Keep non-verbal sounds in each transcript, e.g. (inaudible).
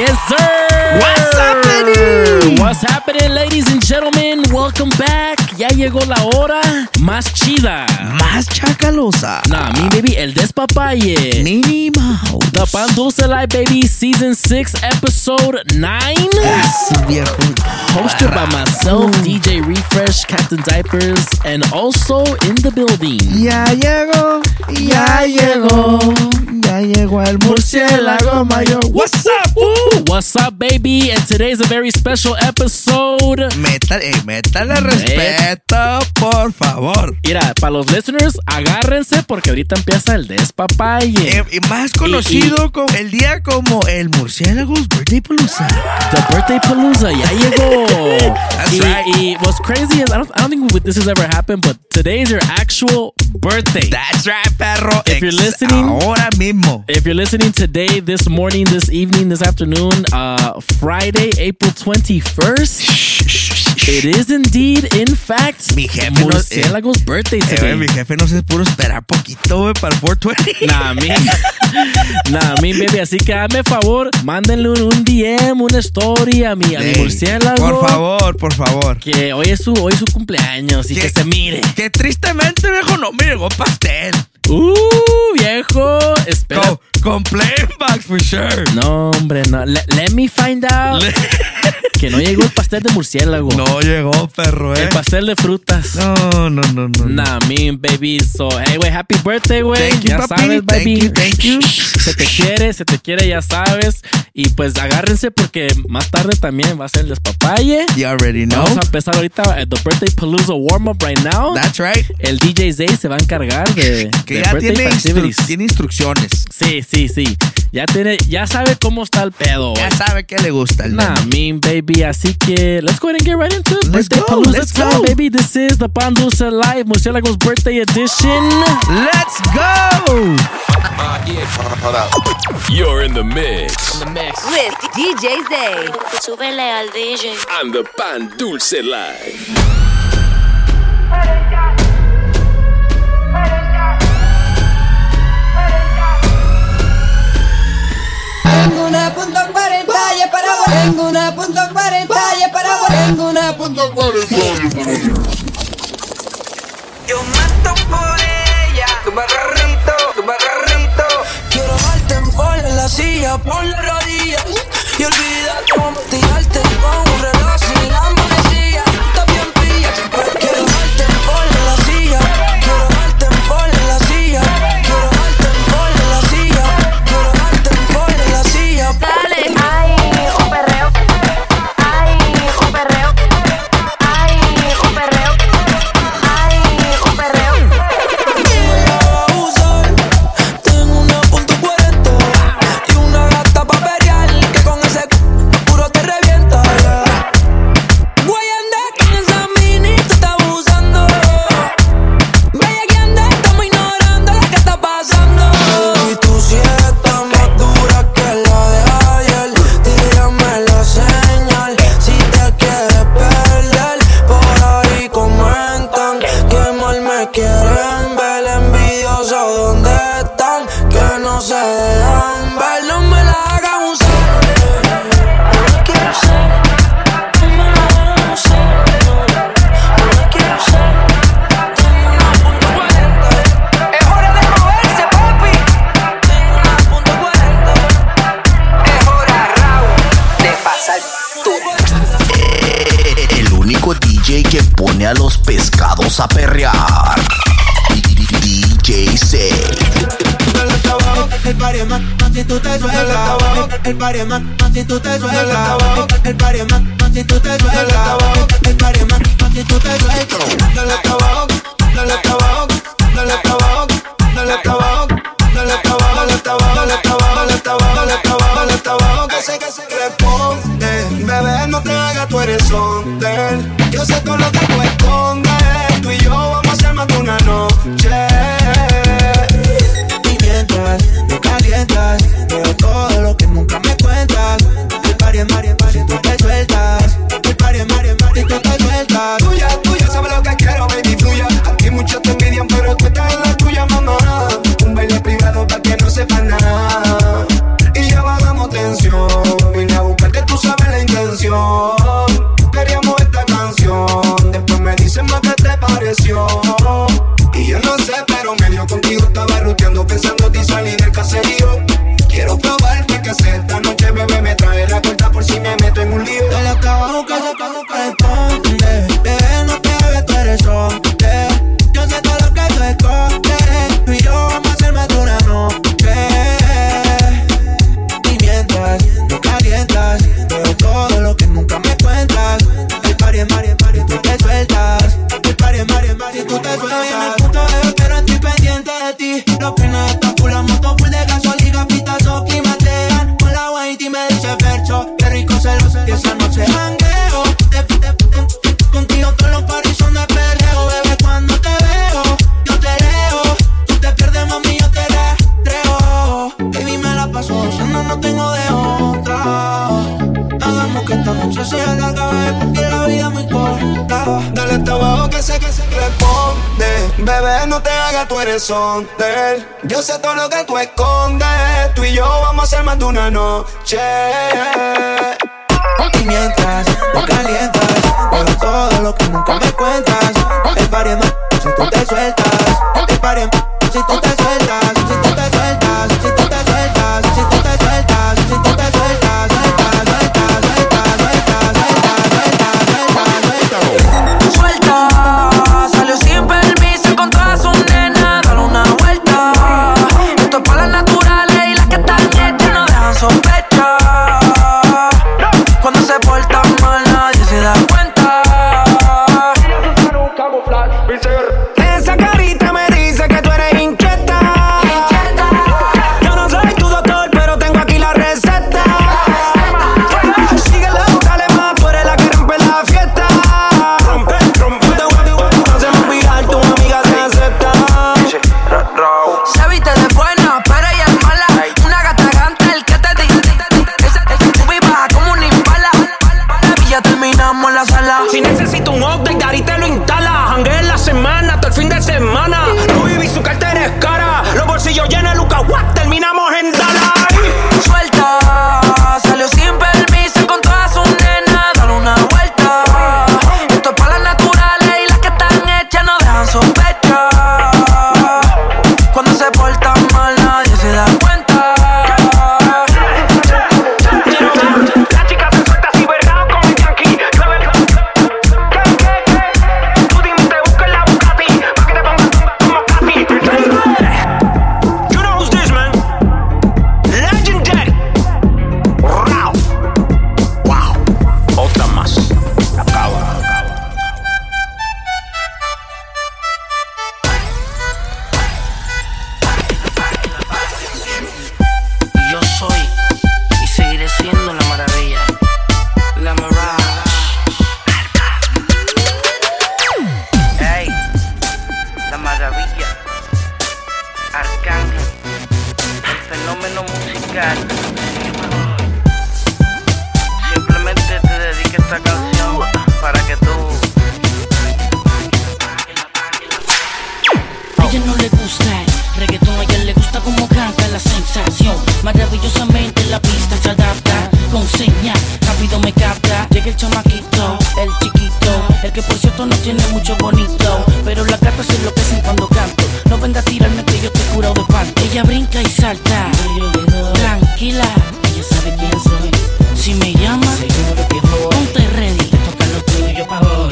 Yes, sir. What's happening? What's happening, ladies and gentlemen? Welcome back. Ya llegó la hora más chida. Más chacalosa. Nah, me baby, el despapalle. Minnie Mouse. The Pan Dulce Live, baby, season 6, episode 9. Eso, viejo. Hosted by myself, DJ Refresh, Captain Diapers, and also in the building. Ya llegó, ya llegó, ya llegó el murciélago mayor. What's up? Woo! What's up, baby? And today's a very special episode. Métale, eh, métale respeto, por favor. Mira, para los listeners, agárrense porque ahorita empieza el despapalle. Eh, y más conocido como el día como el murciélagos Birthday Palooza. The birthday palooza, ya llegó. (laughs) That's y, right. y what's crazy is I don't, I don't think this has ever happened, but today is your actual birthday. That's right, perro. If you're listening- ahora mismo. If you're listening today, this morning, this evening, this afternoon, uh, Friday, April 21st, it is indeed, in fact, Mi jefe no- Murciélago's birthday Eh, today. mi jefe no se puro esperar poquito, güey, para el 420. (laughs) Nah, me. (laughs) nah, me, baby. Así que hazme favor, mándenle un, un DM, una story a mi, a mi murciélago. Por favor, por favor. Que hoy es su, hoy es su cumpleaños y que se mire. Que tristemente, viejo, no me llegó pastel. Uh, viejo. Espera. Con, con playback, for sure. No, hombre, no. Le- let me find out Le- (laughs) que no llegó el pastel de murciélago. no llegó, perro, eh. El pastel de frutas. No, no, no, no. Nah, baby. So, hey, güey, happy birthday, güey. Thank Ya papi. sabes, Thank baby. you, thank you. Se te quiere, se te quiere, ya sabes. Y pues agárrense porque más tarde también va a ser el despapalle. You already know. Vamos a empezar ahorita eh, The Birthday Palooza Warm Up right now. That's right. el DJ Zay se va a encargar de, Que de ya instru- tiene instrucciones. Sí, sí, sí. Ya tiene, ya sabe cómo está el pedo. Ya sabe que le gusta el Nah, mean baby. Así que let's go ahead and get right into it. Let's birthday go, Palooza let's time, go. baby. This is the Pandusa Live Murcielago's birthday edition. Let's go. You're in the mix With DJ Zay. Súbele al DJ. on the Pan Dulce Live. Tengo una punto cuarenta y para vos. Tengo una punto cuarenta y para vos. Tengo una punto Yo mato por ella. Tu barrito, tu barrito. Quiero darte en en la silla, por la rodilla. Y olvidar cómo tirarte a perrear. DJ El party si tú te sueltas El party si tú te sueltas El party si tú te sueltas El party si tú te sueltas Dale hasta abajo, dale hasta abajo Dale hasta abajo, dale hasta abajo Dale Dale Dale Que sé que se responde Bebé, no te hagas, tú eres son Yo sé todo lo que son de. Yo sé todo lo que tú escondes. Tú y yo vamos a ser más de una noche.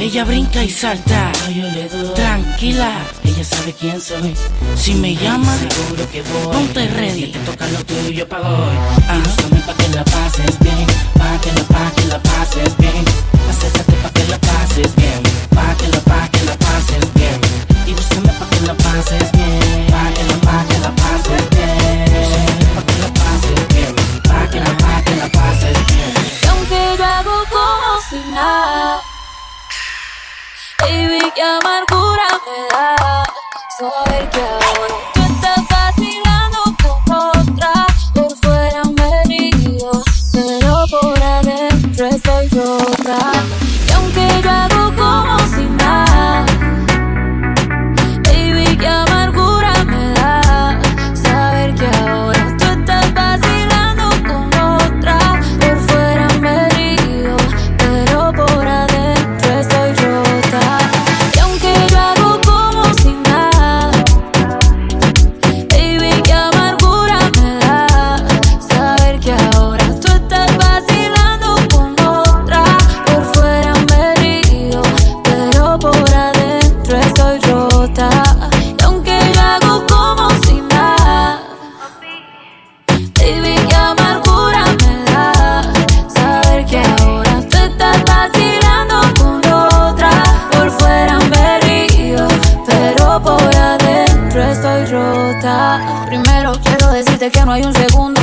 Ella brinca y salta, tranquila, ella sabe quién soy. Si me llama, seguro que voy. Ponte ready, te toca lo tuyo para hoy. Acércate pa' que la pases bien, pa' que la pa' que la pases bien. Acércate pa' que la pases bien, pa' que la pa' que la pases bien. Y búscame pa' que la pases bien, pa' que la pa' que la pases bien. Búscame pa' que la pases bien, pa' que la pa' que la pases bien. Como si. Baby, qué amargura me da. Saber que ahora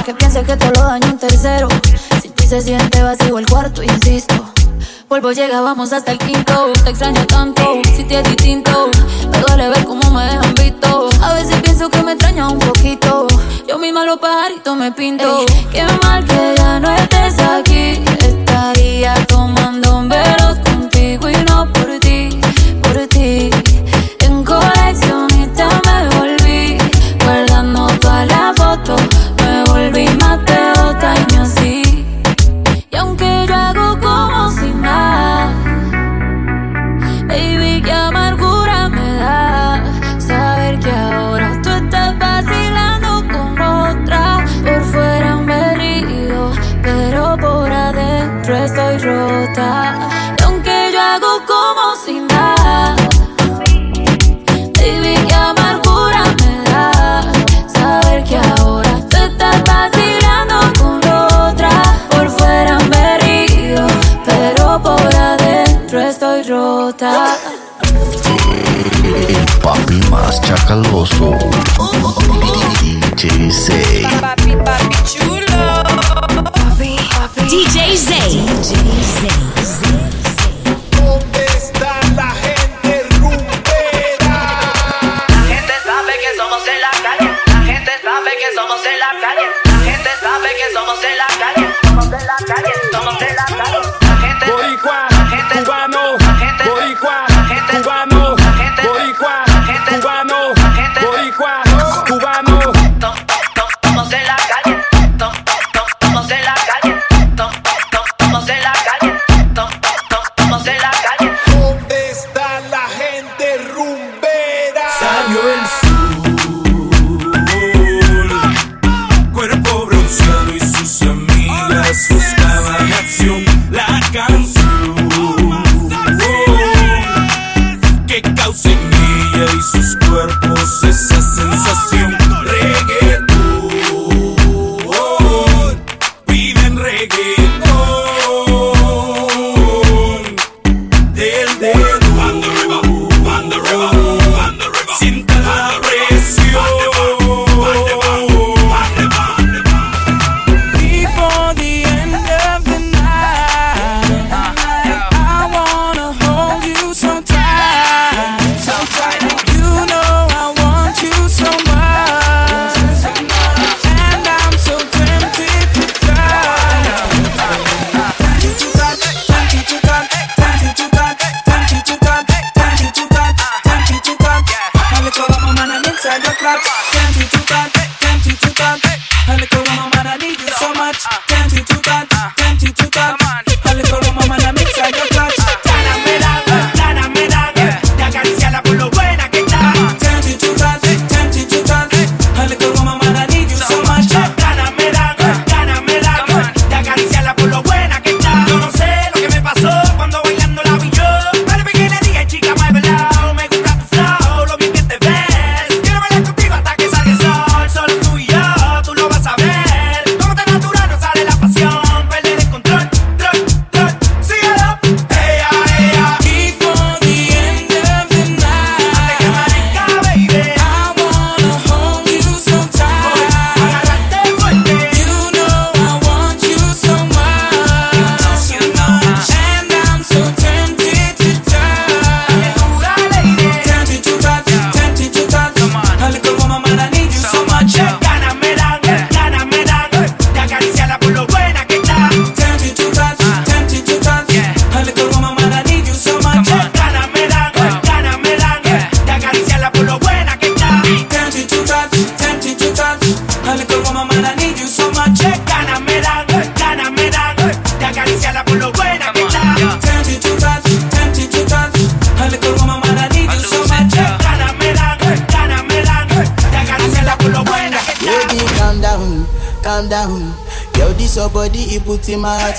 que piense que todo lo daño un tercero. Sin ti se siente vacío el cuarto, insisto. Vuelvo, llega, vamos hasta el quinto. Te extraño tanto, si te es distinto. Me duele ver cómo me dejan visto. A veces pienso que me extraña un poquito. Yo misma los pajaritos me pinto. Ey, qué mal que ya no estés aquí. Estaría tomando veros contigo y no por ti, por ti. Y aunque yo hago como si nada, baby, qué amargura me da saber que ahora tú estás vacilando con otra. Por fuera me río, pero por adentro estoy rota. derrota. Papi más chacaloso. DJ Zay. Papi, papi chulo. Papi, papi. DJ Zay. DJ Zay.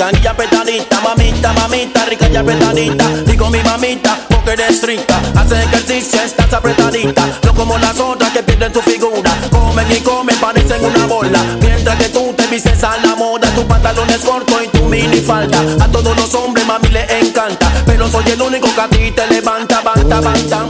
Ricanilla petadita, mamita, mamita, rica ya petadita. Digo mi mamita, porque eres rica. Hace ejercicio, estás apretadita. No como las otras que pierden tu figura. Comen y comen, parecen una bola. Mientras que tú te vistes a la moda, tu pantalón es corto y tu mini falta. A todos los hombres, mami, le encanta. Pero soy el único que a ti te levanta, banta, banta.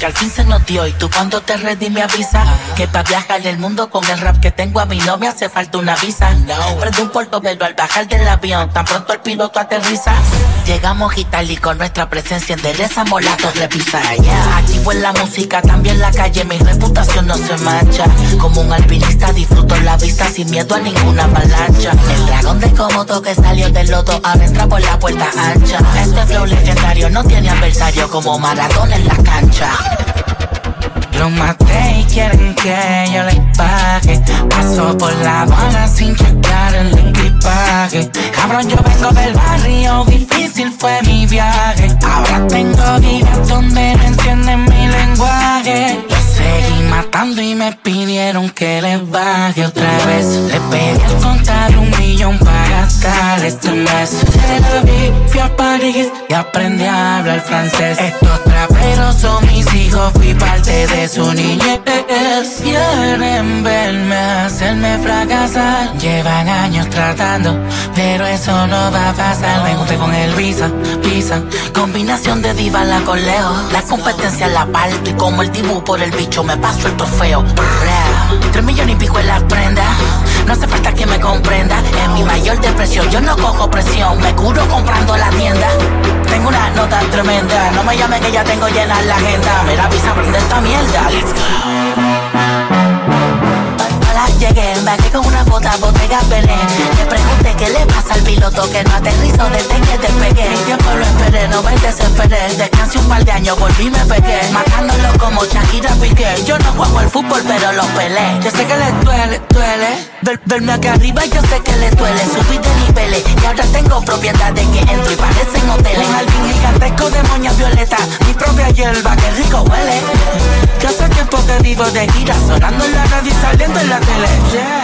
Que al fin se nos dio y tú cuando te ready me avisa que para viajar el mundo con el rap que tengo a mí no me hace falta una visa. Prende un portobelo al bajar del avión, tan pronto el piloto aterriza. Llegamos y con nuestra presencia enderezamos la torre pisa. Yeah. Activo en la música, también la calle, mi reputación no se mancha. Como un alpinista disfruto la vista sin miedo a ninguna avalancha. El dragón de Komodo que salió del lodo ahora por la puerta ancha. Este flow legendario no tiene adversario como Maradona en la cancha. Lo maté y quieren que yo les pague. Paso por la aduana sin checar el Cabrón, yo vengo del barrio, difícil fue mi viaje. Ahora tengo vidas donde no entienden mi lenguaje. Los seguí matando y me pidieron que les baje otra vez. Le pedí al contar un millón para gastar este mes. Se la vi, fui a París y aprendí a hablar francés. Estos son mis hijos, fui parte de su niñez. Quieren verme hacerme fracasar. Llevan años tratando, pero eso no va a pasar. Me junté con el Visa, Visa. Combinación de diva la coleo. La competencia la parto y como el dibujo por el bicho me paso el trofeo. Tres millones y pico en las prendas. No hace falta que me comprenda. En mi mayor depresión yo no cojo presión. Me curo comprando la tienda. Tengo una nota tremenda. No me llame que ya tengo llena la agenda. Mira, visa, prende esta mierda. Let's go. Llegué, me con una bota, botella Belén. Qué le pasa al piloto que no aterrizó desde que despegué. El tiempo lo esperé, no me desesperé. Descansé un par de años, volví y me pegué. Matándolo como Shakira Piqué. Yo no juego al fútbol, pero lo peleé. Yo sé que le duele, duele. Ver- verme acá arriba, yo sé que le duele. Subí de niveles y ahora tengo propiedades que entro y parecen hoteles. Un jardín gigantesco de moñas violetas. Mi propia hierba, que rico huele. Que hace tiempo que vivo de gira, sonando en la radio y saliendo en la tele.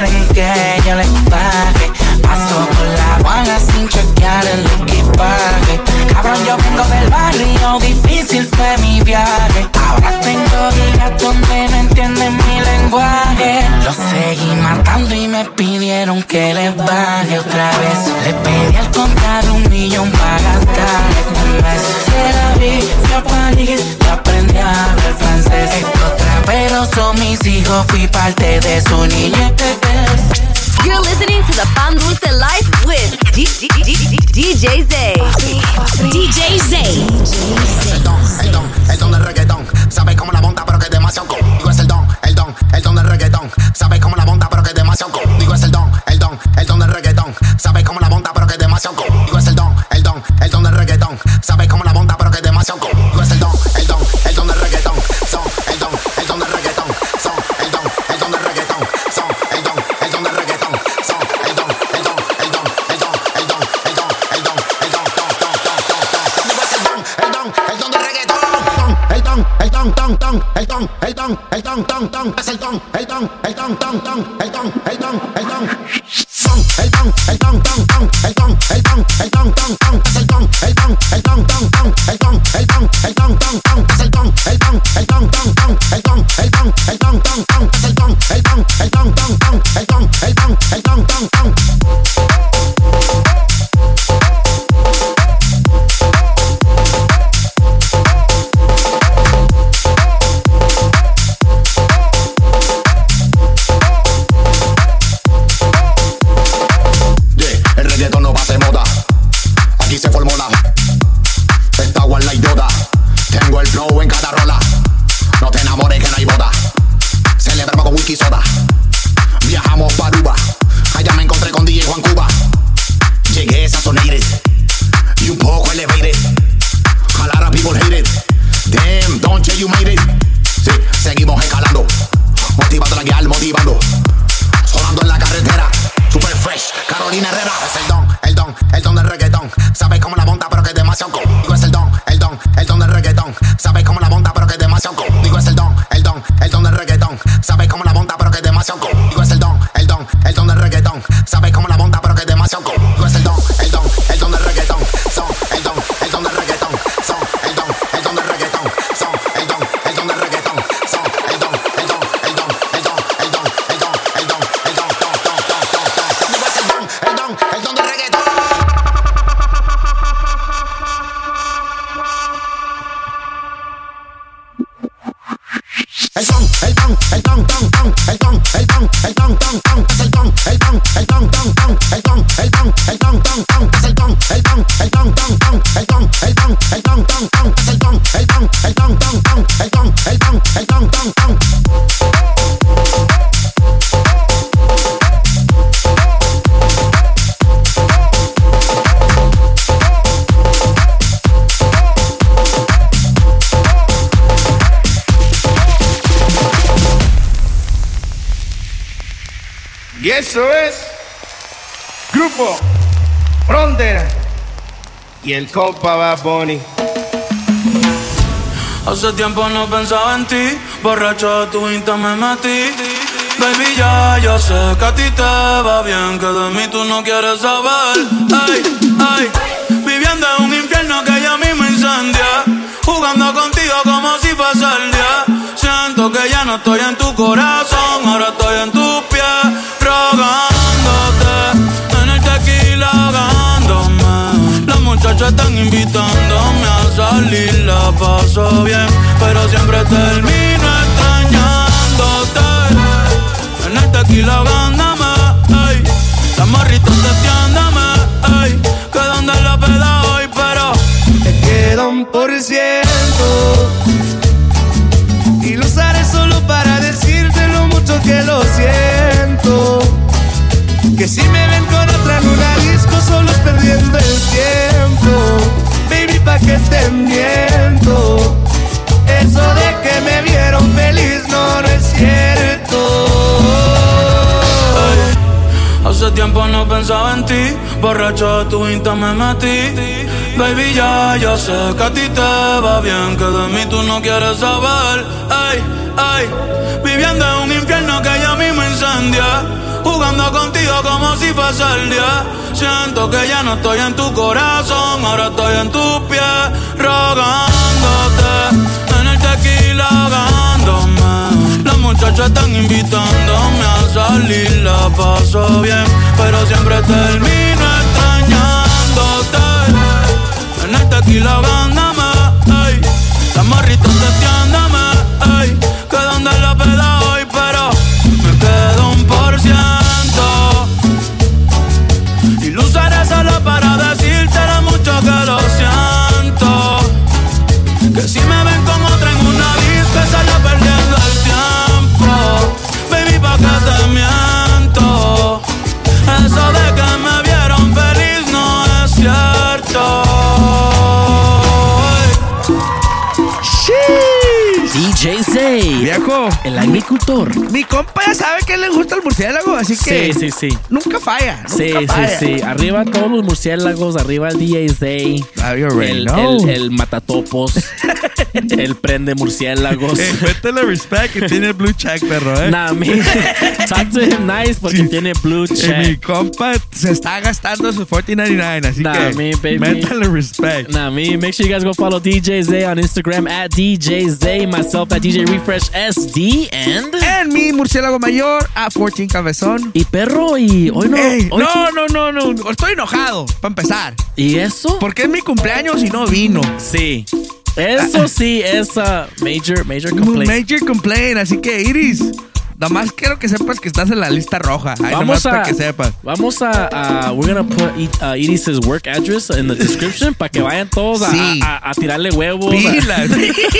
Quieren que yo les pague. Paso por la aduana sin chequear el equipaje. Cabrón, yo vengo del barrio, difícil fue mi viaje. Ahora tengo días donde no entienden mi lenguaje. Los seguí matando y me pidieron que les baje otra vez. Le pedí al contar un millón para gastar este mes. Se la vi, fui a París aprendí a hablar francés. Traperos son mis hijos, fui parte de su niñez. You're listening to the Pan Dulce Life with D- D- D- D- DJ Zay. DJ Zay. El don, el don, el don del reggaetón. Sabes cómo la monta, pero que es demasiado cool. Digo, es el don, el don, el don del reggaetón. Sabes cómo la monta, pero que es demasiado cool. Digo, es el don, el don, el don del reggaetón. Sabes cómo la monta, pero que es demasiado cool. Digo, es el don, Don't. monta, pero que es demasiado conmigo es el don, el don, el don del reggaetón. Sabes cómo la monta, pero que es demasiado conmigo es el don, el don, el don del reggaetón. Sabes cómo y el compa Bad Bunny. Hace tiempo no pensaba en ti, borracho de tu insta me metí. Baby, ya, yo sé que a ti te va bien, que de mí tú no quieres saber. Ay, ay, viviendo en un infierno que ya mismo incendia. Jugando contigo como si fuese el día. Siento que ya no estoy en tu corazón, ahora estoy en tus pies, rogándote. Están invitándome a salir, la paso bien, pero siempre termino extrañándote. En el tequila ahogándome, ey. Las morritas testeándome, ey. Que donde la peda hoy, pero Te queda un por ciento y lo usaré solo para decirte lo mucho que lo siento. Que si me ven con otra en disco solo es perdiendo el tiempo. Baby, pa' que te miento. Eso de que me vieron feliz no, no es cierto. Hace tiempo no pensaba en ti, borracho de tu insta me metí. Baby, ya, yo sé que a ti te va bien, que de mí tú no quieres saber. Ay, ay, viviendo en un infierno que ya mismo incendia. Jugando contigo como si fuese el día. Siento que ya no estoy en tu corazón, ahora estoy en tus pies, rogándote. En el tequila ahogándome. Las muchachas están invitándome a salir, la paso bien, pero siempre termino extrañándote. En el tequila ahogándome, ey. Las morritas testeándome, ey. Que donde la peda El agricultor. Mi compa ya sabe que le gusta el murciélago, así que. Sí, sí, sí. Nunca falla. Nunca Sí, sí, falla. sí. Arriba todos los murciélagos, arriba el DJ Zay. El, el, el matatopos. (laughs) (laughs) el prende murciélagos. Eh, métele respect que tiene blue check, perro, eh. Nah, me, (laughs) talk to him nice porque tiene blue Eh, mi check. compa se está gastando sus 40.99, así Nah, que me, baby. métale respect. Nah, me. Make sure you guys go follow DJ Zay on Instagram at DJ Zay, myself at DJ Refresh SD, and. En mi murciélago mayor a 14 cabezón. Y perro, y hoy no. Hoy- no, no, no, no. Estoy enojado, para empezar. ¿Y eso? Porque es mi cumpleaños y no vino. Sí. Eso sí es uh, major, major complaint. Major complaint, así que Iris. Nada más quiero que sepas que estás en la lista roja. Vamos a, para que sepas. vamos a, we're gonna put uh, Iris's work address in the description para que vayan todos a, Sí. a- a tirarle huevos. Pilas.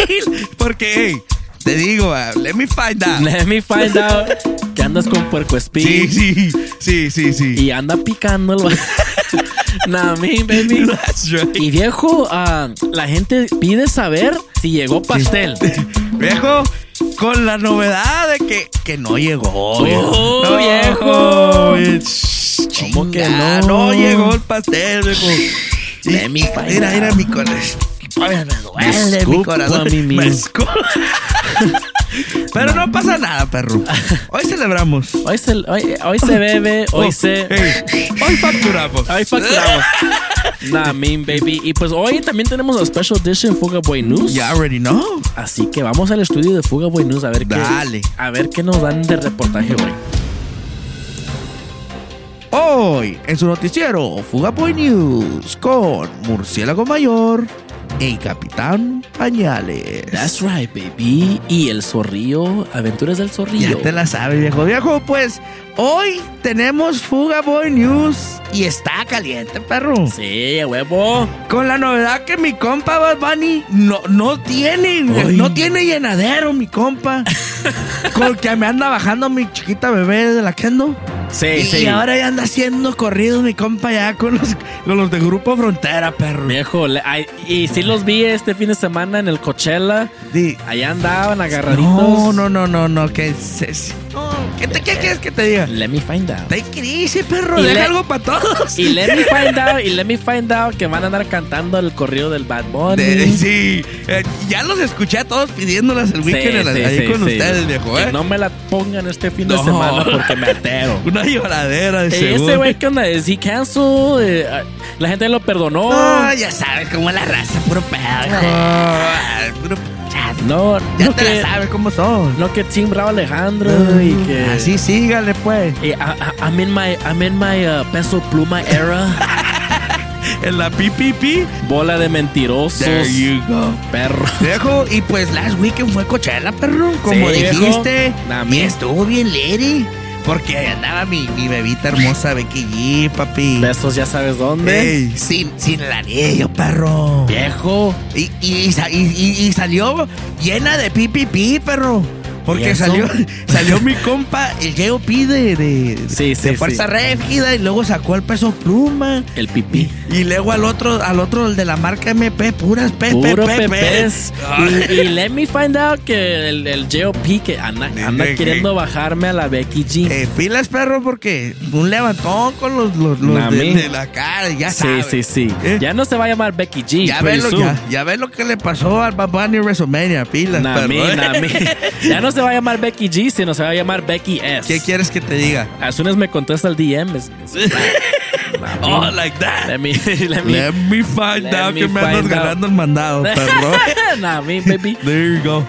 (laughs) Porque, hey, te digo, ah, let me find out. Let me find out que andas con puerco espín. Sí, sí, sí, sí, sí. Y anda picándolo. (laughs) nah, me, baby. (laughs) That's right. Y viejo, ah, la gente pide saber si llegó pastel. Viejo, con la novedad de que, que no llegó. Oh, no, viejo. ¿Cómo que no? No llegó el pastel, viejo. Me find mira, mira mi corazón. Me duele mi corazón. mi (laughs) Pero no pasa nada, perro. Hoy celebramos. Hoy se, hoy, hoy se bebe, hoy Oh, se. hoy facturamos. Hoy facturamos. nah, mean baby. Y pues hoy también tenemos a Special Edition Fuga Boy News. You already know. Así que vamos al estudio de Fuga Boy News a ver qué. Dale. A ver qué nos dan de reportaje hoy. Hoy en su noticiero Fuga Boy News con Murciélago Mayor y Capitán Pañales. That's right, baby. Y el zorrillo, aventuras del zorrillo. Ya te la sabes, viejo. Viejo, pues hoy tenemos Fuga Boy News y está caliente, perro. Sí, huevo. Con la novedad que mi compa Bad Bunny no, no tiene, no tiene llenadero, mi compa. (laughs) Con que me anda bajando mi chiquita bebé de la Kendo. Sí, y, sí. y ahora ya anda haciendo corridos mi compa ya con los, con los de Grupo Frontera, perro. Viejo, le- ay, y sí los vi este fin de semana en el Coachella. Di- Allá andaban agarraditos. No, no, no, no, no, que se- no, ¿Qué, te, ¿Qué quieres que te diga? Let me find out. It easy, perro. Y Deja le- algo para todos. (laughs) Y let me (laughs) find out, y let me find out que van a andar cantando el corrido del Bad Bunny. De- sí, eh, ya los escuché a todos pidiéndolas el Sí, weekend sí, ahí sí, con sí. ustedes, viejo, Que ¿eh? no me la pongan este fin de semana porque me (laughs) atero. Una lloradera de Ey, seguro. ese güey, ¿qué onda? ¿Es he cancel? Eh, ah, la gente lo perdonó. No, ya sabes cómo la raza, puro pedo. Ah, puro- No, ya no te que, la sabes cómo son. no que Bravo Alejandro y que... Así sígale, pues. Eh, I, I- I'm in my, I'm in my uh, peso pluma era. (laughs) En la PPP. Bola de mentirosos. There you go. Perro. Viejo, y pues last weekend fue Coachella, perro. Como Sí, viejo. dijiste. Nah, y estuvo bien lady. Porque ahí andaba mi, mi bebita hermosa Becky G, papi. Besos ya sabes dónde. Ey, sin, sin el anillo, perro. Viejo. Y, y- y- y salió llena de pipipi, perro. ¿Y Porque eso? salió, (laughs) salió mi compa, el J.O.P. de, de, Sí, sí, de Fuerza sí. Régida, y luego sacó el peso pluma. El pipí. Y luego al otro, al otro, el de la marca MP, puras P, Puro P, P, pepes. Y, y let me find out que el, el JOP que anda, anda queriendo que- bajarme a la Becky G. Eh, pilas, perro, porque un levantón con los, los, los de, de la cara, ya sí, sabes. sí, sí. ¿Eh? Ya no se va a llamar Becky G. Ya ves, lo, ya, ya ves lo que le pasó al Bad Bunny WrestleMania, pilas, perro. ¿eh? Ya no se va a llamar Becky G, sino se va a llamar Becky S. ¿Qué quieres que te diga? As soon as me contesta el DM, es. (laughs) Oh, like that. Let me, (laughs) let me, Let me find Let out me que me andas out. ganando el mandado, perro. (laughs) nah, mi, baby. There you go.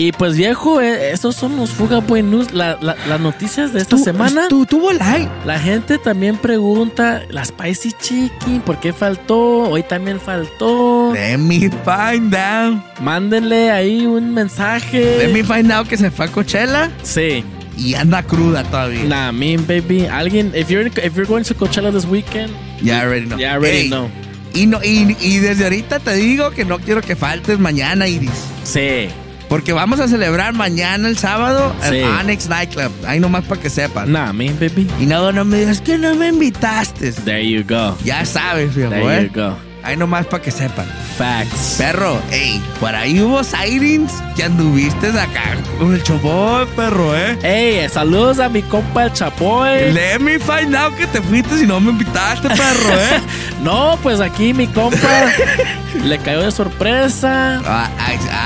Y pues viejo, eh, esos son los Fuga Buen News, la- la- las noticias de esta Tú- semana. Tú, tuvo like. La gente también pregunta, la Spicy Chicken, ¿por qué faltó? Hoy también faltó. Let me find out. Mándenle ahí un mensaje. Let me find out que se fue a Coachella Sí. y anda cruda todavía. Nah, me baby. Alguien, if you're if you're going to Coachella this weekend, Ya already know. ya already know. Y, no, y, y desde ahorita te digo que no quiero que faltes mañana, Iris. Sí. Porque vamos a celebrar mañana el sábado Sí. el Onyx Nightclub. Ahí nomás para que sepan. Nah, me baby. Y no, no me digas que no me invitaste. There you go. Ya sabes, viejo, There ¿eh? you go. Ahí nomás para que sepan. Facts. Perro, ey, por ahí hubo sightings que anduviste acá con el choboy, perro, ¿eh? Ey, saludos a mi compa el Chapoy. Let me find out que te fuiste si no me invitaste, perro, ¿eh? (laughs) No, pues aquí mi compa (laughs) le cayó de sorpresa. Ah,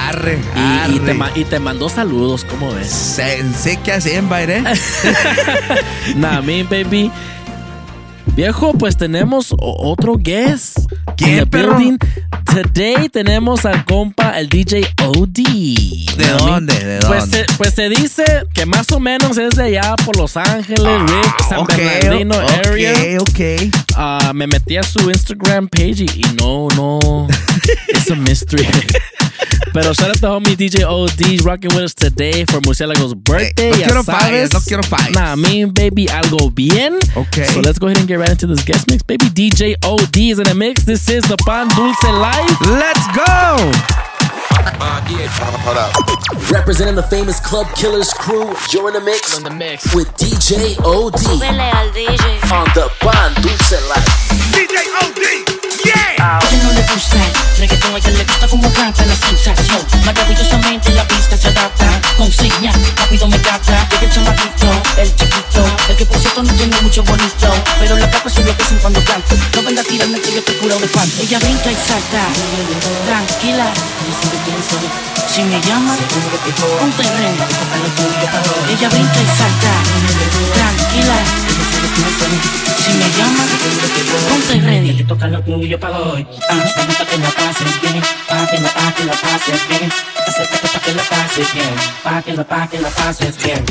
arre, Y, te, y te mandó saludos, ¿cómo ves? sé, sé que hacen, ¿eh? (laughs) nah, me baby. Viejo, pues tenemos otro guest. ¿Quién, the perro? building. Today tenemos al compa, el DJ OD. ¿De dónde? ¿De Pues dónde? se, pues se dice que más o menos es de allá por Los Ángeles, Rick, San Ah, ok, Bernardino ok, area. ok. Ah, me metí a su Instagram page y, y no, no. (laughs) It's a mystery. Pero shout out to homie DJ OD rocking with us today for Murciélago's birthday. no ya quiero sabes. fallas, no quiero fallas. Nah, me baby, algo bien. Okay. So let's go ahead and get right into this guest mix. Baby DJ OD is in a mix. This is the Pan Dulce Life. Let's go! Representing the famous Club Killers crew, you're in the mix, in the mix. with DJ OD Súbele al DJ. on the no tiene mucho bonito. Pero la capa lo que cuando canto. No venga a tirarme que yo estoy curado de pan. Ella brinca y salta, tranquila. Si me llama, un terreno. Ella brinca y salta, tranquila. Si me llama, ponte ready. Te toca lo tuyo para hoy. Ah, pa' que la pases bien, pa' que la, pa' que la pases bien. Acércate pa' que la pases bien, pa' que la, pa' que la pases bien.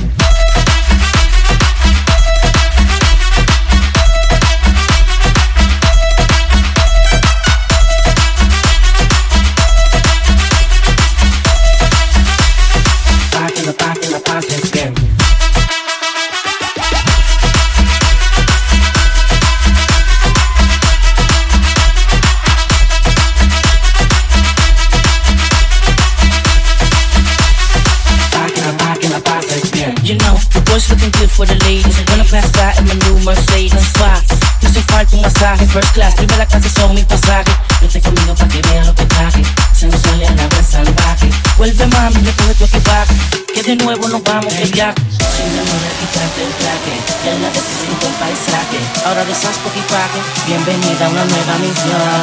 First class. Primera clase son mi pasaje. Vete conmigo pa' que vea lo que traje. Se nos sale a la vez salvaje. Vuelve mami, recoge tu equipaje. Que de nuevo nos vamos de viaje. Sin demora, quitarte el traje. Ya la necesito el paisaje. Ahora desaspo equipaje. Bienvenida a una nueva misión.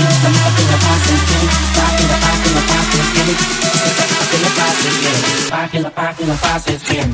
Y estamos pa' que la pases bien. Pa' que la, pa' que la pases bien. Pa' que la pases bien. Pa' que la, pa' que la pases bien.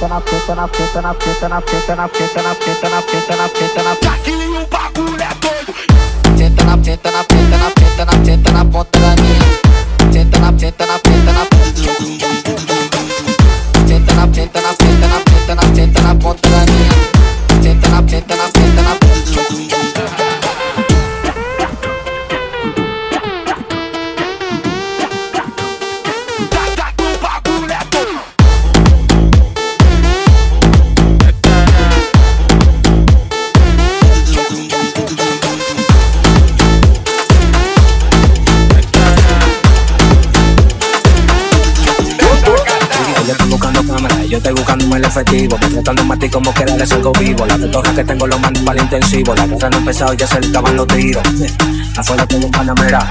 peta na peta na peta na peta na peta na peta na peta na peta na peta na peta. na o na é na Senta na peta na peta na peta na peta na ponta. Me tratando más ti como que darles algo vivo. La torre que tengo lo mando para el intensivo. La guerra no empezado, ya se le acaban los tiros. Afuera tengo un panamera.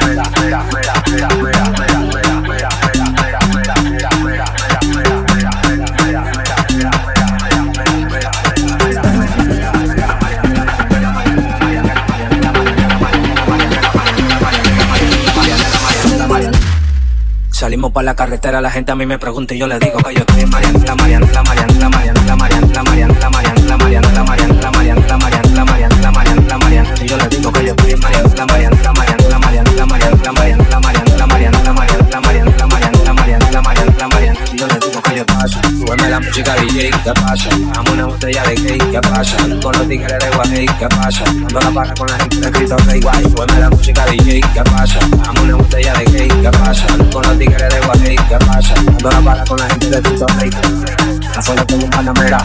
Para la carretera, la gente a mí me pregunta y yo le digo que yo estoy en Mariana, la Mariana, la Mariana, la Mariana, la Mariana, la Mariana, la Mariana, la Mariana, la Mariana, la Mariana, la Mariana, la Mariana, la Mariana, la Mariana, y yo le digo que yo estoy en Mariana, la Mariana, música DJ, ¿qué pasa? Dame una botella de cake, ¿qué pasa? Con los tigres de Guay, ¿qué pasa? Dando la barra con la gente de Cristo Rey, guay, súbeme la música DJ, ¿qué pasa? Dame una botella de cake, ¿qué pasa? Con los tigres de Guay, ¿qué pasa? Dando la barra con la gente de Cristo Rey, afuera tengo un panamera.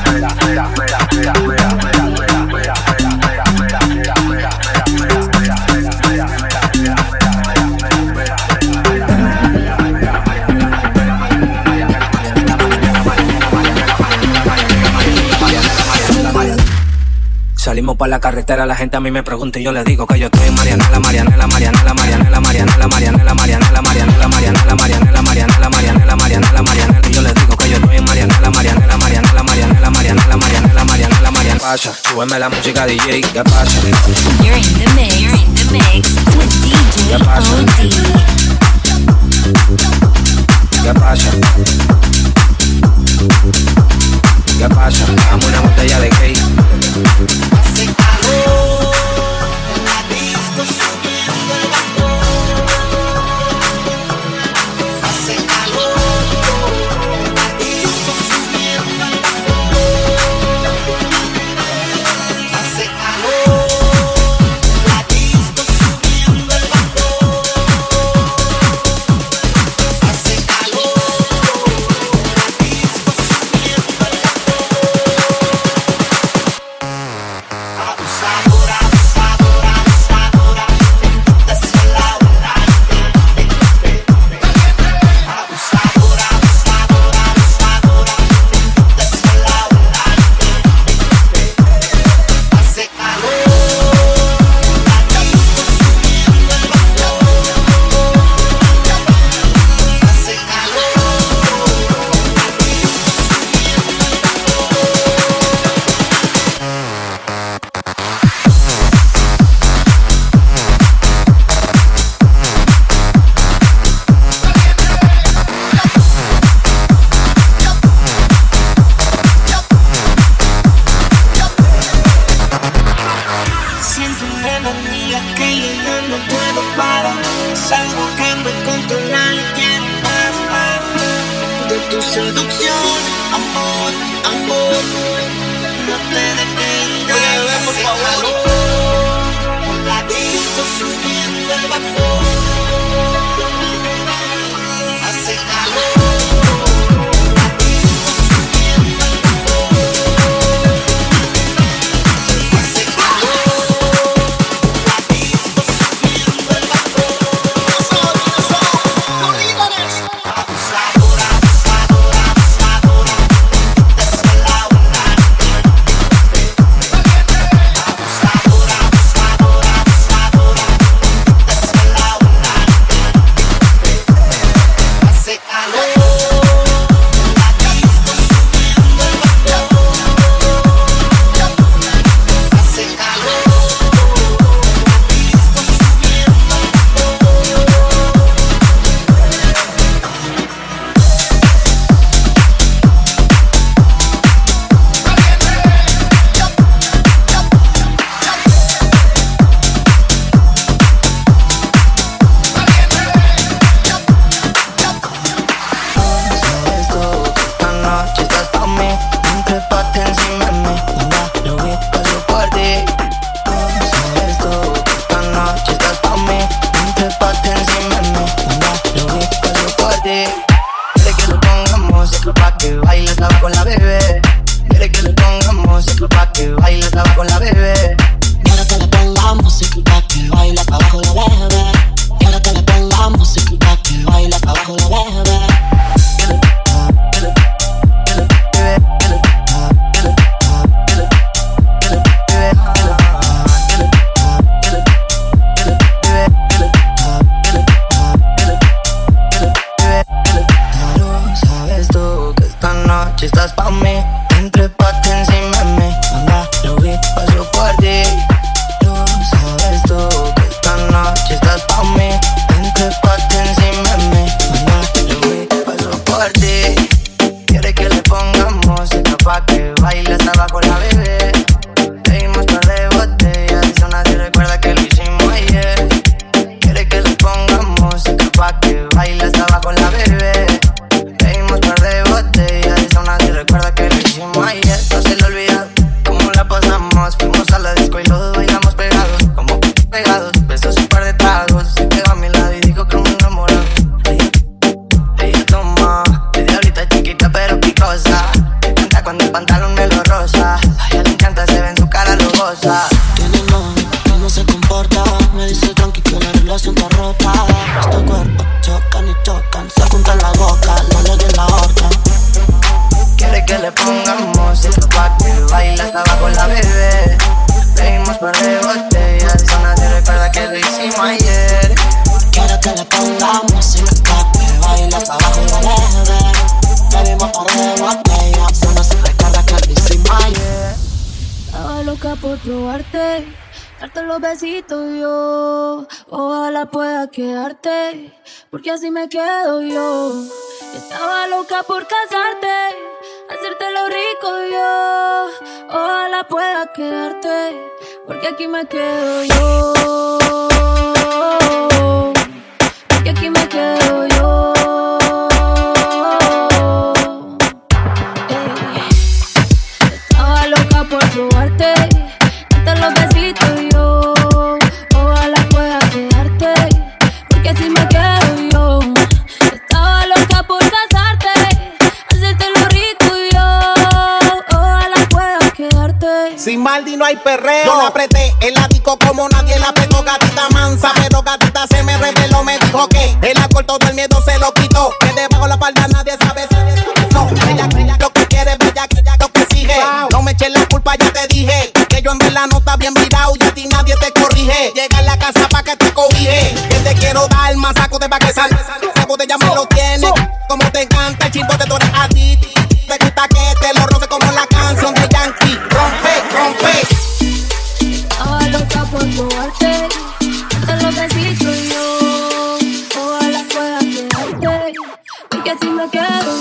Salimos para la carretera, la gente a mí me pregunta y yo le digo que yo estoy en Mariana, la Mariana, la Mariana, la Mariana, la Mariana, la Mariana, la Mariana, la Mariana, la Mariana, la Mariana, la Mariana, la Mariana, la Mariana, la Mariana, yo le digo que yo estoy en Mariana, la Mariana, la Mariana, la Mariana, la Mariana, la Mariana, la Mariana, la Mariana, pasa, súbeme la música DJ, ¿qué pasa? You're in the mix. You're in the mix with DJ ¿Qué pasa? ¿Qué pasa? ¿Qué pasa? Dame una botella de cake. Estos cuerpos chocan y chocan. Se juntan la boca, la ley en la horca. Quiere que le pongamos música pa' que baile hasta abajo la bebé. Pedimos par de botellas y aún así recuerda que lo hicimos ayer. Quiero que le ponga música pa' que baile hasta abajo la bebé. Bebimos par de botellas. Solo se recuerda que lo hicimos ayer. Estaba loca por probarte, darte los besitos yo. Ojalá pueda quedarte, porque así me quedo yo. Estaba loca por casarte, hacerte lo rico yo. Ojalá pueda quedarte, porque aquí me quedo yo. Porque aquí me quedo yo. Maldi no hay perreo. Yo la apreté el ático como nadie la apretó. Gatita mansa, pero gatita se me reveló. Me dijo que el alcohol todo el miedo se lo quitó. Que debajo la falda nadie sabe. No, ella, ella lo que quiere bella, que ella lo que exige. No me eches la culpa, ya te dije. Que yo en verdad no está bien virado y a ti nadie te corrige. Llega a la casa pa' que te cobije. Que te quiero dar más saco de pa' que sal. Esa botella me lo tiene. Porque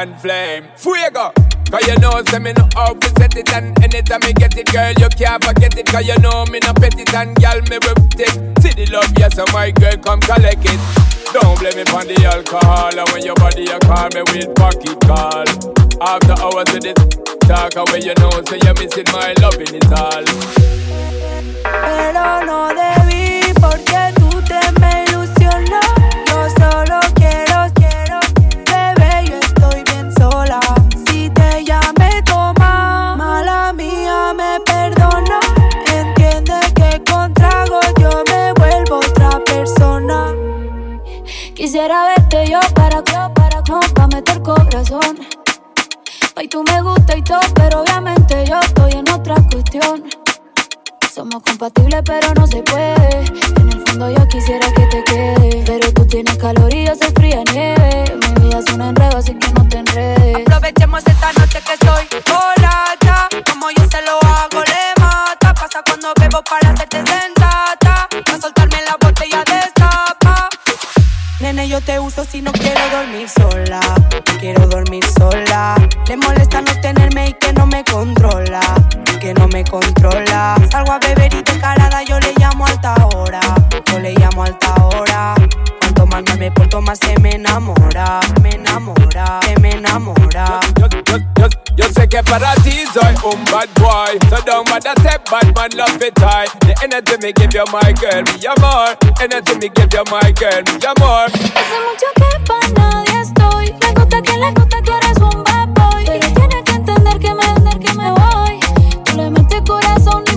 and flame. Fuego! Cause you know, say me know how to set it And anytime me get it, girl, you can't forget it. Cause you know me no pet it And girl, me whip it. See the love, yes, so my girl, come collect it. Don't blame me for the alcohol. And when your body, you call me with pocket call. After hours with it Talk away, you know, say you're missing my loving it all Somos compatibles, pero no se puede. En el fondo yo quisiera que te quede. Pero tú tienes calor y yo soy fría nieve. Mi vida es un enredo, así que no te enredes. Aprovechemos esta noche que estoy borracha. Como yo se lo hago, le mata. Pasa cuando bebo para hacerte sensata. Pa' soltarme la botella destapa. Nene, yo te uso si no quiero dormir sola. Quiero dormir sola. Le molesta no tenerme y que no me controla. Controla. Salgo a beber y descarada yo le llamo alta hora. Yo le llamo alta hora. Cuanto más me porto más se me enamora. Me enamora. Se me enamora. Yo sé que para ti soy un bad boy So don't bother step bad man love it high The energy me give you my girl, me amor Energy me give you my girl, me amor Hace mucho que pa' nadie estoy. Le gusta que le gusta que eres un bad boy. Pero tiene que entender que me, entender que me voy. Le metes corazón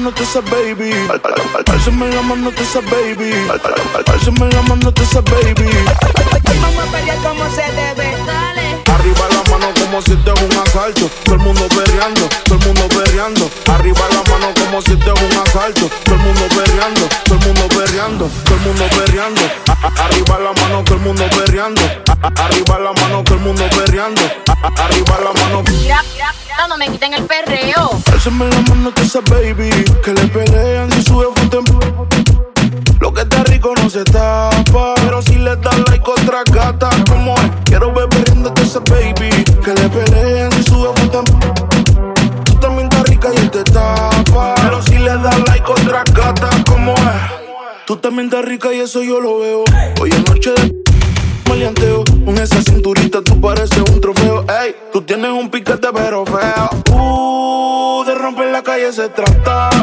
mano esa baby. Alzame la mano esa baby. Alzame la mano esa baby. Vamos a pelear como se debe. Arriba la mano como si esto es un asalto. Todo el mundo perreando, todo el mundo perreando. Arriba la mano como si esto es un asalto. Todo el mundo perreando, todo el mundo perreando, todo el mundo a- Arriba la mano, todo el mundo a- Arriba la mano, todo el mundo a- Arriba la mano. Mira, mira, no me quiten el perreo. Alzame la mano tú esa baby. Que le pelean si sube foto Lo que está rico no se tapa. Pero si le das like otra gata, como es? Quiero ver esa baby. Que le pelean si sube foto Tú también estás rica y él te tapa. Pero si le das like otra gata, como es? Tú también estás rica y eso yo lo veo. Hoy es noche de maleanteo. Con esa cinturita tú pareces un trofeo. Ey, tú tienes un piquete pero feo. Uh, de romper la calle se trata.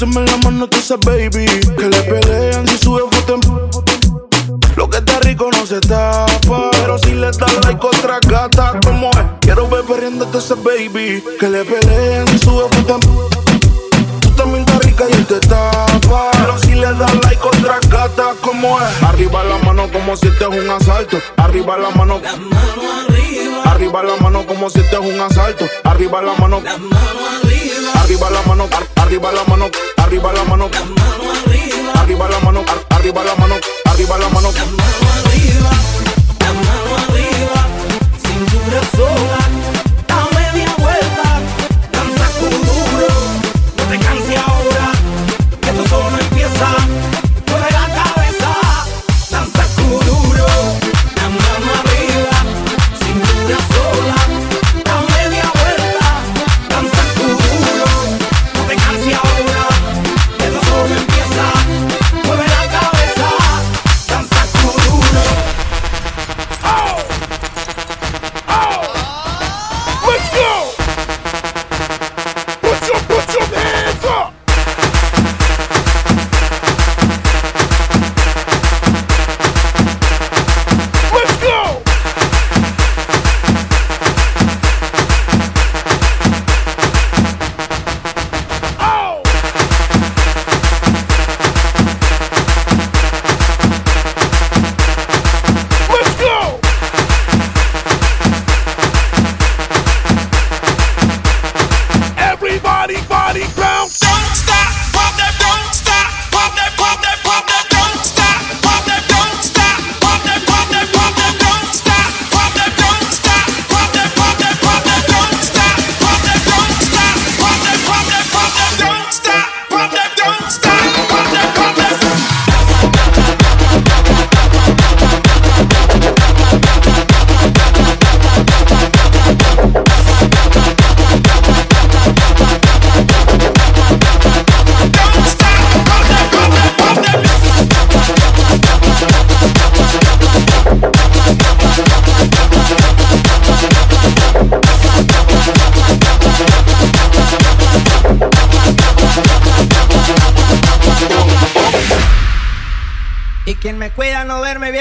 La mano tú esa baby. Que le pelean si sube foto en lo que está rico no se tapa. Pero si le das like otra gata, como es? Quiero ver perdiéndote ese baby. Que le peleen y sube foto Tú también estás rica y él te tapa. Pero si le das like otra gata, como es? Arriba la mano como si este es un asalto. Arriba la mano. arriba. la mano como si este es un asalto. Arriba la mano. Arriba la mano. ar- Arriba la mano. Arriba la mano. Arriba la mano. ar- Arriba la mano. Arriba la mano. Cintura sola,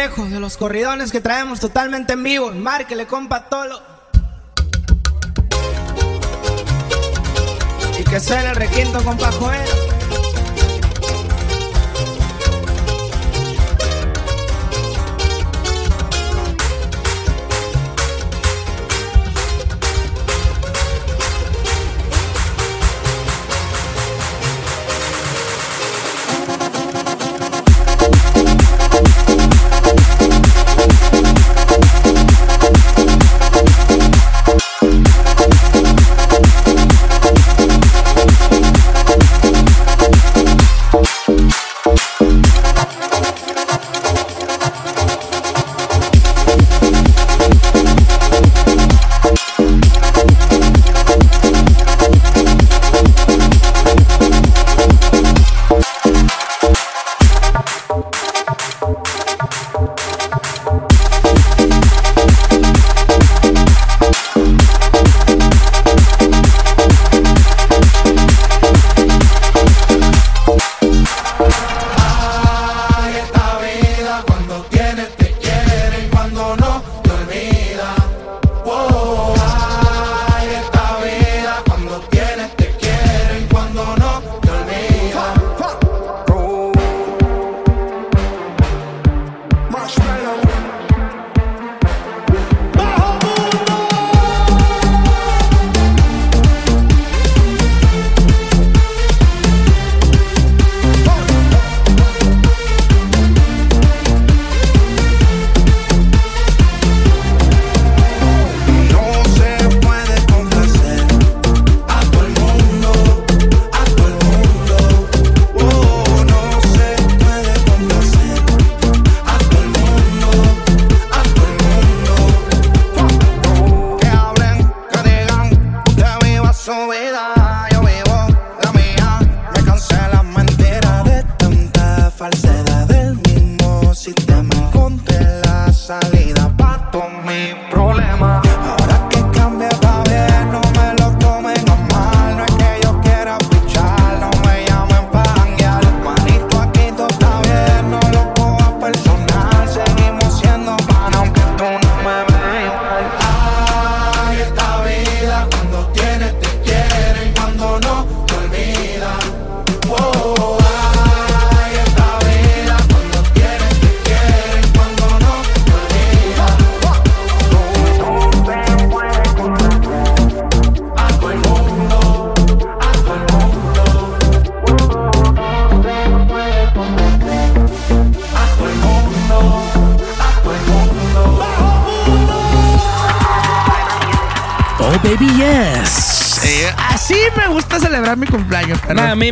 de los corridones que traemos totalmente en vivo. Márquele, compa, Tolo. Y que suene el requinto, compa, Joel.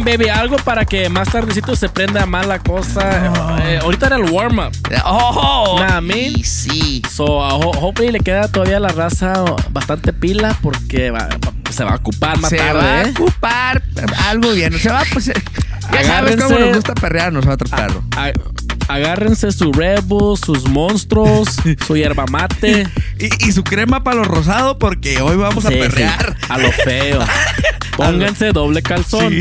Baby, algo para que más tardecito se prenda más la cosa. Eh, ahorita era el warm-up. Oh, nah, mean. sí. So, uh, ho- hopefully le queda todavía la raza bastante pila porque va- se va a ocupar más se tarde, va a ¿eh? ocupar algo bien. Se va, pues, ya sabes cómo nos gusta perrear a nosotros, perro. A- agárrense su Red Bull, sus monstruos, (laughs) su yerba mate. Y, y su crema para los rosados porque hoy vamos a Sí, sí, perrear. a lo feo. (laughs) Pónganse doble calzón.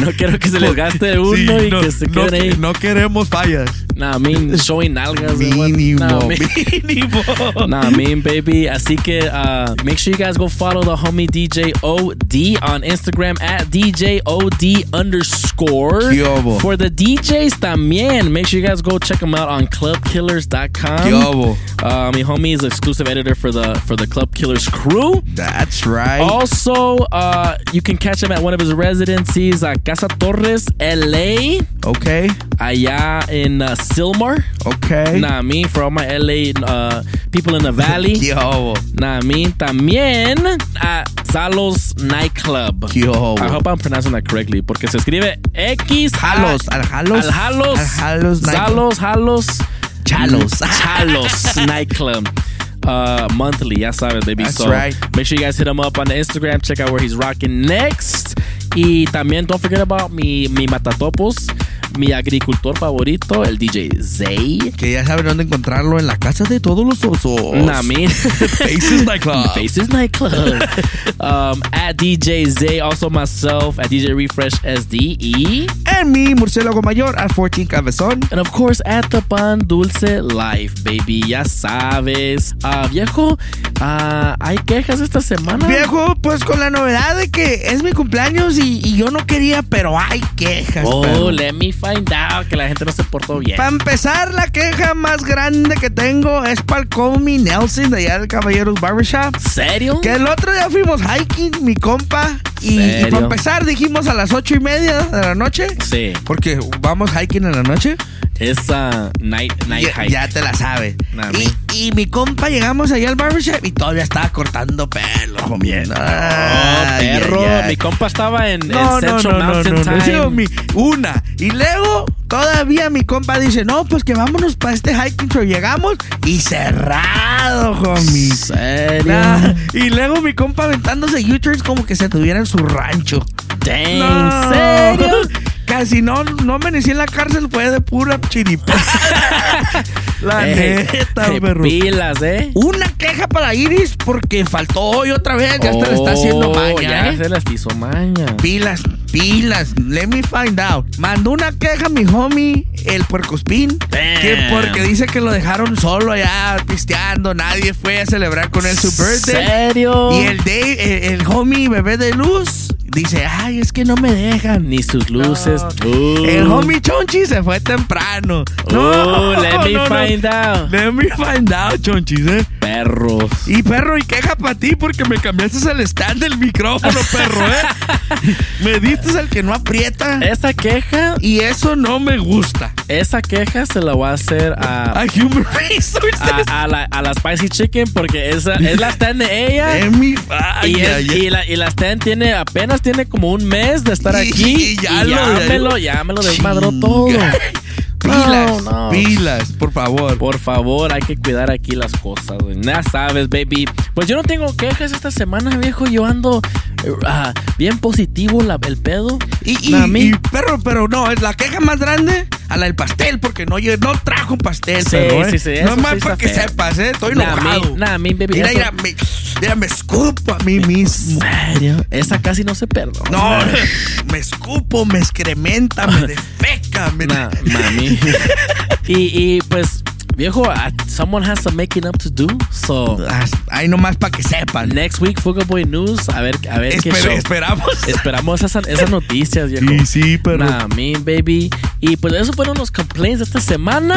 No quiero que se les (laughs) gaste uno Sí, y no, que se no queden ahí. que- no queremos fallas. Nah, I mean, (laughs) showing nalgas. Mínimo, Nah, I mean- (laughs) mínimo. Nah, I mean, baby. Así que uh, make sure you guys go follow the homie DJ OD on Instagram at DJ OD underscore. For the DJs también, make sure you guys go check them out on clubkillers.com. ¿Qué hubo? Uh, my homie is exclusive editor for the for the Club Killers crew. That's right. Also, uh, you can catch him at one of his residencies at Casa Torres, LA. Okay. Allá in uh, Silmar. Okay. Nah, me for all my LA uh, people in the valley. (laughs) ¿Qué hubo? Nah, me también at Zalos Nightclub. ¿Qué hubo? I hope I'm pronouncing that correctly porque se escribe X Jalos, al Jalos. Al Jalos. Al Jalos Nightclub. Zalos, Jalos. Chalos. Chalos (laughs) Nightclub. Uh, monthly, ya sabes, baby. That's so right. make sure you guys hit him up on the Instagram. Check out where he's rocking next. Y también don't forget about mi, mi Matatopos. Mi agricultor favorito, el DJ Zay. Que ya saben dónde encontrarlo en la casa de todos los osos. Nah, me. (laughs) Faces Nightclub. (laughs) Faces Nightclub. um, at DJ Zay, also myself at DJ Refresh SDE. En mi murciélago mayor at 14 Cabezón. And of course at the Pan Dulce Life, baby. Ya sabes. Ah, viejo, ah, hay quejas esta semana. Viejo, pues con la novedad de que es mi cumpleaños y, y yo no quería, pero hay quejas. Oh, let me find out que la gente no se portó bien. Para empezar, la queja más grande que tengo es para el Comey Nelson de allá del Caballeros Barbershop. ¿Serio? Que el otro día fuimos hiking, mi compa. Y, y para empezar, dijimos a las ocho y media de la noche. Sí. Porque vamos hiking en la noche. Esa night, night Ya, hike. ya te la sabes. Y, y mi compa llegamos allá al barbershop y todavía estaba cortando pelo, homie. Oh, Ay, perro. Mi compa estaba en, en No, no, Central no, no, Mountain no, no, Time. sí, homie. Una. Y luego, todavía mi compa dice, no, pues que vámonos para este hiking show. Llegamos y cerrado, homie. ¿Serio? Nah, Y luego mi compa aventándose U-turns como que se tuviera en su rancho. Dang, No. ¿serio? (laughs) Casi no, no amanecí en la cárcel, fue de pura chiripa. (laughs) la Ey, neta, perro. Pilas, ¿eh? Una queja para Iris porque faltó hoy otra vez. Ya hasta le está haciendo Oh, maña. Ya ¿eh? se las hizo maña. Pilas, pilas. Let me find out. Mandó una queja mi homie, el puercospín. Que porque dice que lo dejaron solo allá pisteando. Nadie fue a celebrar con él su birthday. ¿Serio? Y el, Dave, el, el homie bebé de luz dice: Ay, es que no me dejan. Ni sus luces. Uh. El homie Chonchi se fue temprano. Oh, let me find out. Let me find out, Chonchis, eh. Perros. Y perro, y queja para ti porque me cambiaste el stand del micrófono, perro, ¿eh? (laughs) me diste el que no aprieta. Esa queja, Y eso no me gusta. esa queja se la voy a hacer a, A Human Resources. a, a la, a la Spicy Chicken porque esa es la stand de ella. (laughs) Mi- ay, y, es- y la, y la stand tiene apenas tiene como un mes de estar Y- aquí. y ya y ya, lo, ya me lo desmadró todo. (laughs) Pilas, No, no. pilas, por favor. Por favor, hay que cuidar aquí las cosas, güey. Ya sabes, baby. Pues yo no tengo quejas esta semana, viejo. Yo ando eh, ah, bien positivo la- el pedo. Y, y- Nah, a mí- y, perro, pero no, es la queja más grande a la del pastel, porque no, yo no trajo un pastel, Sí, perro, ¿eh? sí, sí, No más sí para que feo. sepas, ¿eh? Estoy Nah, enojado. nah, a mí, baby, Mira, mira, me, mira, me escupo a mí mismo. serio? Esa casi no se perdona. No, (laughs) me escupo, me excrementa, me (laughs) defeca, me... Nah, mami. (laughs) y, y pues, viejo, someone has some making up to do. So, Ah, Ahí nomás para que sepan. next week, Fuga Boy News. A ver, a ver qué show. esperamos. (laughs) Esperamos esas, esas noticias, viejo. Sí, sí, pero- Nah, me, baby. Y pues esos fueron los complaints de esta semana.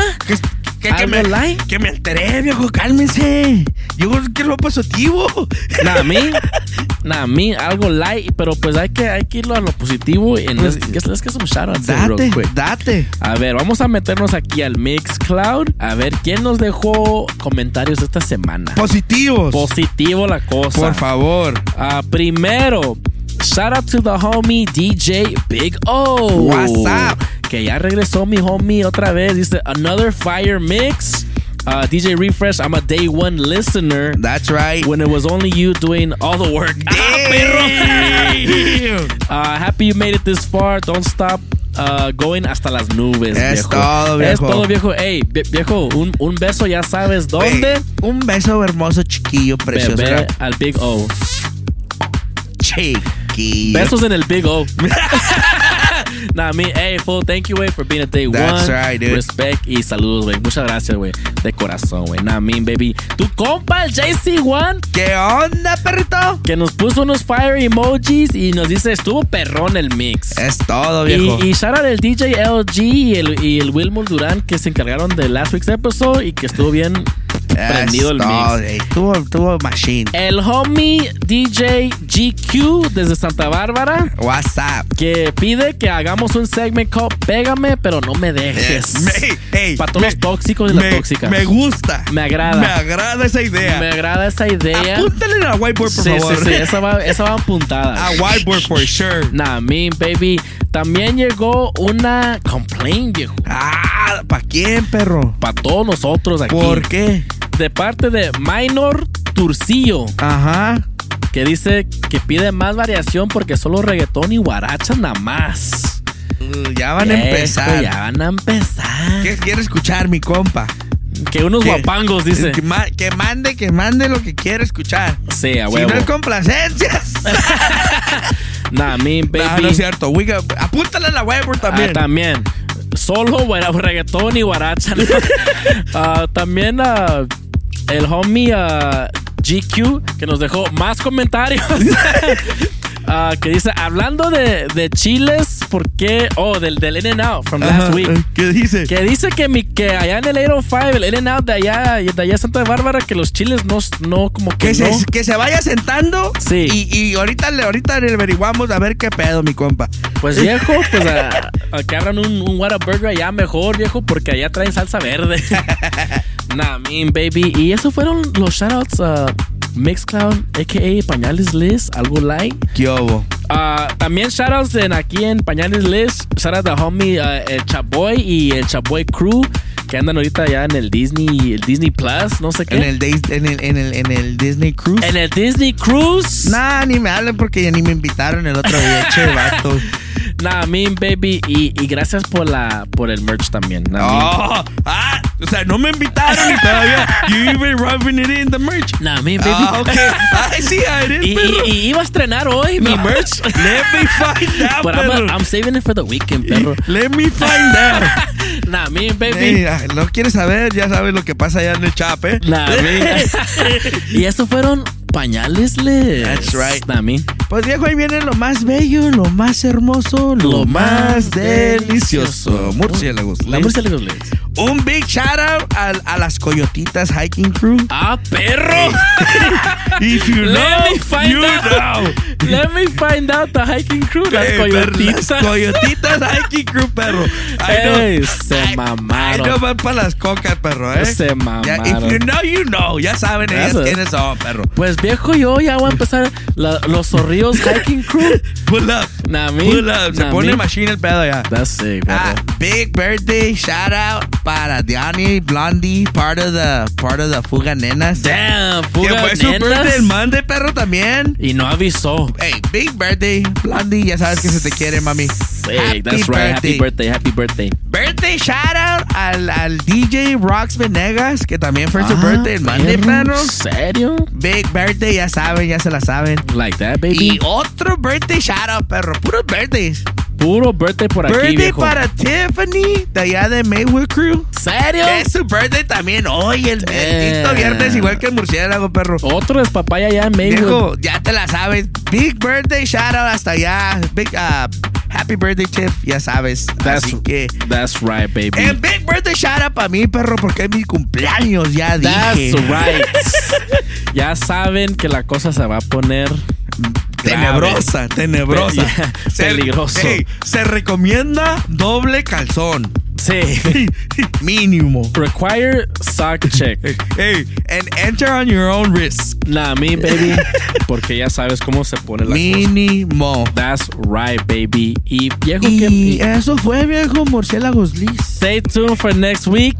Que, que, que ¿Algo me, que me alteré, viejo, cálmense. Yo quiero lo positivo. Nah, me. (laughs) Nah, me. Algo light. Pero pues hay que, hay que irlo a lo positivo. Let's, let's, let's get some shoutouts in Date, date. A ver, vamos a meternos aquí al Mixcloud. A ver quién nos dejó comentarios esta semana. Positivos. Positivo la cosa. Por favor. Ah, primero, shout out to the homie DJ Big O. What's up? Que ya regresó mi homie otra vez. Dice, another fire mix. Uh, DJ Refresh, I'm a day one listener. That's right. When it was only you doing all the work. Ah. (laughs) Uh, happy you made it this far. Don't stop uh, going hasta las nubes, Es viejo. todo, Es todo, viejo. Ey, viejo, un, un beso ya sabes dónde. Ey, un beso hermoso, chiquillo, precioso. Bebé al Big O. Besos en el Big O. (laughs) nah, me, hey, full thank you, güey, for being a day That's one. right, dude. Respect y saludos, güey. Muchas gracias, güey. De corazón, güey. Nah, baby. Tu compa, el JC1, ¿Qué onda, perrito? que nos puso unos fire emojis y nos dice, estuvo perrón el mix. Es todo, viejo. Y, y shout out el DJ LG y el, y el Wilmore Durán que se encargaron de last week's episode y que estuvo bien prendido el mix. ey. Tuvo, tuvo machine. El homie DJ GQ desde Santa Bárbara WhatsApp. que pide que hagamos un segment called Pégame, pero no me dejes. Me- ey, Para todos me- los tóxicos y las tóxicas. me gusta. Me agrada. Me agrada esa idea. Me agrada esa idea. Apúntale a whiteboard, por sí, favor. sí, sí, esa va, esa va apuntada. A whiteboard for sure. Nah, me, baby. También llegó una complaint, viejo. Ah, ¿para quién, perro? Para todos nosotros aquí. ¿Por qué? De parte de Minor Turcillo. Ajá. Que dice que pide más variación porque solo reggaetón y guaracha nada más. Uh, ya van a empezar. Ya van a empezar. ¿Qué quiere escuchar, mi compa? Que unos guapangos, dice. Que, ma- que mande, que mande lo que quiere escuchar. Sí, a Si huevo. no es complacencias. (laughs) Nah, me, baby. no, no es cierto. We got- apúntale a la web también. Ah, también. Solo guara- reggaetón y guaracha. (laughs) Ah, también ah, el homie ah, GQ que nos dejó más comentarios. (laughs) (laughs) Ah, que dice, hablando de, de chiles, ¿por qué? Oh, del, del In-N-Out from last Ajá, week. ¿Qué dice? Que dice que, mi, que allá en el 805, el In-N-Out de allá, de allá Santa Bárbara, que los chiles no, no como que, Que, no. se, que se vaya sentando. Sí. Y, y ahorita, le- ahorita le averiguamos a ver qué pedo, mi compa. Pues viejo, pues a, a que abran un, un Whataburger allá mejor, viejo, porque allá traen salsa verde. (laughs) nah, mean, baby. Y eso fueron los shoutouts a Mixcloud, a.k.a. Pañales Liz, algo like. ¿Qué hubo? Ah, también shoutouts en, aquí en Pañales Liz. Shoutout a homie ah, el Chaboy y el Chaboy Crew que andan ahorita ya en el Disney, el Disney Plus, no sé qué. En el, en el, en el, en el Disney Cruise. En el Disney Cruise. Nah, ni me hablen porque ya ni me invitaron el otro día, che, vato. (laughs) Nah, mean, baby. Y, y gracias por la por el merch también. Nah, mean. Oh, ah, o sea, no me invitaron y todavía you even rubbing it in the merch. Nah, mean, baby. Ah, ok. Ay, sí, did, Y, perro. y- y iba a estrenar hoy mi merch. (laughs) Let me find out, But I'm, perro. I'm saving it for the weekend, perro. Let me find out. (laughs) nah, me baby. No quieres saber, ya sabes lo que pasa allá en el chap, ¿eh? (laughs) Y eso fueron pañales les. That's right. Nah, me. Pues viejo, ahí viene lo más bello, lo más hermoso, lo, Lo más más delicioso. delicioso. Murciélagos. La murciélagos les. Un big shout out a, a las coyotitas hiking crew. Ah, perro. (laughs) If you know, Let me find you out. know. Let me find out the hiking crew. (laughs) Las Eh, perro, coyotitas. Las (laughs) coyotitas hiking crew, perro. Ay, no. Ey, se Ay, mamaron. no van para las cocas, perro, ¿eh? Se mamaron. if you know, you know. Ya saben ellas Eso. quiénes son, perro. Pues viejo, yo ya voy a empezar la- los zorrillos hiking crew. Pull up. Nah, me. Pull up. Se Nah, pone me. machine el pedo ya. That's sick, Ah, big birthday shout out para Diani Blondie, part of the part of the Fuga Nenas. Damn, que fuga fue su nenas. birthday el Monday, perro, también. Y no avisó. Hey, big birthday, Blondie, ya sabes que se te quiere, mami. Hey, that's right. Happy birthday, happy birthday. Birthday shout out al, al DJ Rox Venegas, que también fue su Ah, birthday el Monday, perro. ¿Serio? Big birthday, ya saben, ya se la saben. Like that, baby. Y otro birthday shout out, perro. Puros birthdays. Puro birthday por aquí, birthday viejo. para Tiffany, de allá de Maywood Crew. ¿Serio? Es su birthday también hoy, el bendito viernes, igual que el murciélago, perro. Otro es papaya ya en Maywood. Viejo, ya te la sabes. Big birthday shout out hasta allá. Big, uh, happy birthday, Tiff, ya sabes. That's, Así que. that's right, baby. En big birthday shout out para mí, perro, porque es mi cumpleaños, ya That's dije. right. (laughs) ya saben que la cosa se va a poner Tenebrosa, tenebrosa. Se- peligroso. Ey, se recomienda doble calzón. Sí. (laughs) Mínimo. Require sock check. Hey, and enter on your own risk. Nah, me, baby. (laughs) Porque ya sabes cómo se pone la cosa. Mínimo. That's right, baby. Y viejo Y que. eso fue, viejo, murciélagos Liz. Stay tuned for next week.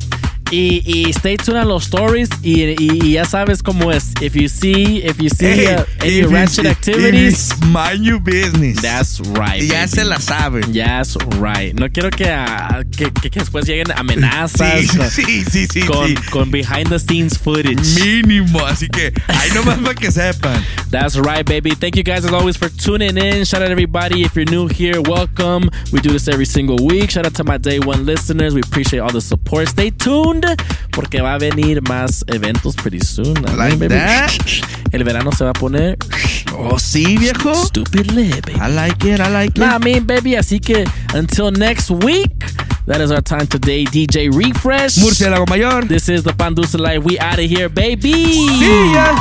Y, y stay tuned a los stories. Y, y- y ya sabes cómo es. If you see, if you see Hey, uh, any if ratchet activities. if mind your business. That's right. ya baby. se la saben. That's right. No quiero que, ah, que, que- que después lleguen amenazas. Sí, con- sí, sí, sí, Con, sí. con behind the scenes footage. Mínimo, así que ahí nomás para que sepan. That's right, baby. Thank you guys as always for tuning in. Shout out everybody. If you're new here, welcome. We do this every single week. Shout out to my day one listeners. We appreciate all the support. Stay tuned porque va a venir más eventos pretty soon. Like baby. that? El verano se va a poner Oh, sí, viejo. stupid baby. I like it, I like it. Nah, I mean, baby. Así que until next week, that is our time today. DJ Refresh. Murciélago mayor. This is the Pandusa Life. We out of here, baby. See ya.